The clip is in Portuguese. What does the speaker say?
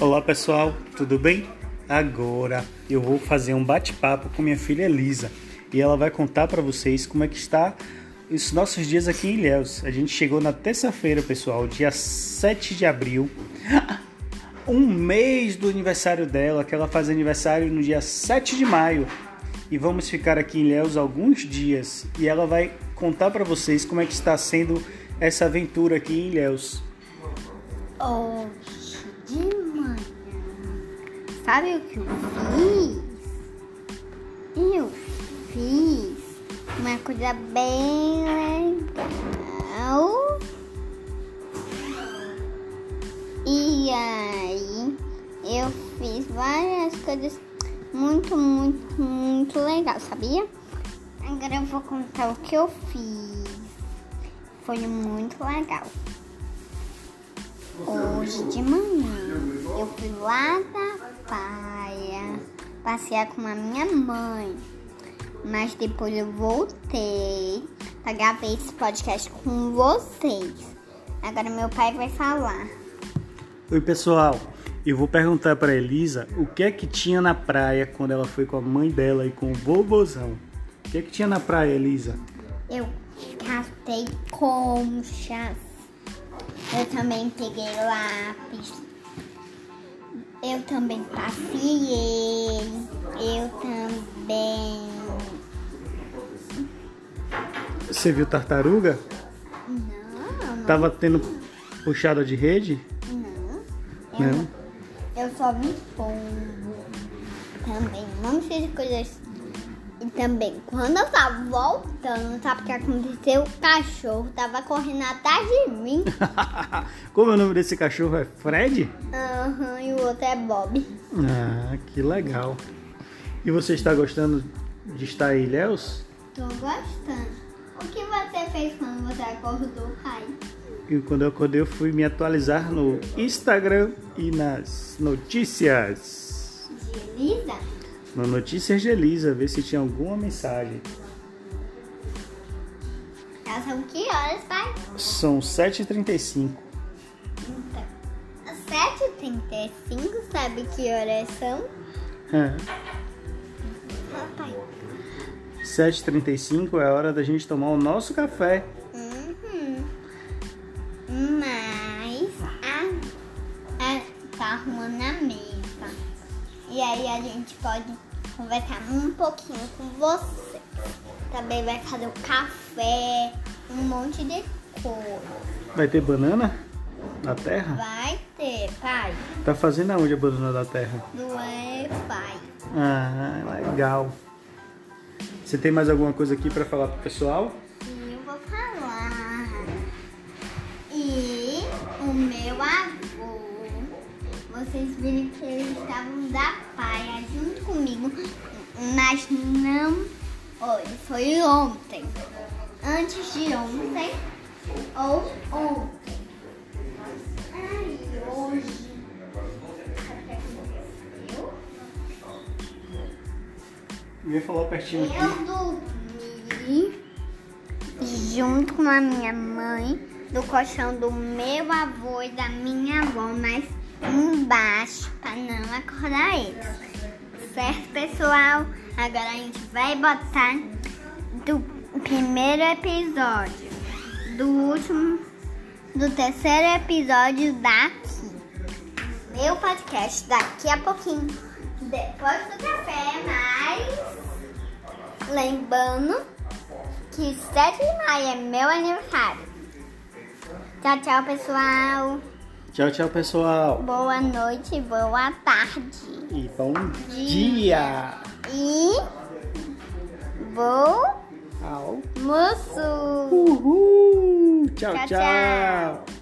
Olá pessoal, tudo bem? Agora eu vou fazer um bate-papo com minha filha Elisa e ela vai contar para vocês como é que está os nossos dias aqui em Ilhéus. A gente chegou na terça-feira, pessoal, dia 7 de abril, um mês do aniversário dela, que ela faz aniversário no dia 7 de maio. E vamos ficar aqui em Ilhéus alguns dias e ela vai contar para vocês como é que está sendo essa aventura aqui em Ilhéus. Sabe o que eu fiz? Eu fiz uma coisa bem legal. E aí eu fiz várias coisas muito, muito, muito legal, sabia? Agora eu vou contar o que eu fiz. Foi muito legal. Hoje de manhã eu fui lá da praia passear com a minha mãe. Mas depois eu voltei para gravar esse podcast com vocês. Agora meu pai vai falar. Oi pessoal, eu vou perguntar para Elisa o que é que tinha na praia quando ela foi com a mãe dela e com o vovôzão. O que é que tinha na praia, Elisa? Eu catei conchas. Eu também peguei lápis. Eu também passeei. Eu também. Você viu tartaruga? Não, não. Tava tendo puxada de rede? Não. Não. Eu só vi pombo. Também não fiz coisas. E também, quando eu tava voltando, sabe o que aconteceu? O cachorro tava correndo atrás de mim. Como é o nome desse cachorro? É Fred? Aham, e o outro é Bob. Ah, que legal. E você está gostando de estar em Ilhéus? Tô gostando. O que você fez quando você acordou, pai? E quando eu acordei, eu fui me atualizar no Instagram e nas notícias. De Elisa? No Notícias de Elisa, ver se tinha alguma mensagem. Elas são que horas, pai? São 7h35. Então, às 7h35, sabe que horas são? É. Ah, pai. 7h35 é a hora da gente tomar o nosso café. Uhum. E aí a gente pode conversar um pouquinho com você. Também vai fazer o café, um monte de coisa. Vai ter banana na terra? Vai ter, pai. Tá fazendo aonde a banana da terra? Não é, pai. Ah, legal. Você tem mais alguma coisa aqui para falar pro pessoal? E eu vou falar. E o meu avô, vocês viram que eles estavam da praia junto comigo, mas não hoje, foi ontem. Antes de ontem ou ontem. Ai, hoje. Ia falar pertinho aqui. Eu dormi junto com a minha mãe do colchão do meu avô e da minha avó, mas embaixo para não acordar eles. Certo, pessoal? Agora a gente vai botar do primeiro episódio, do último, do terceiro episódio daqui. Meu podcast daqui a pouquinho. Depois do café, mas Lembrando que 7 de maio é meu aniversário. Tchau, tchau, pessoal. Tchau, tchau, pessoal. Boa noite, boa tarde. E bom dia. E bom Au. moço. Uhul. tchau. Tchau, tchau. tchau.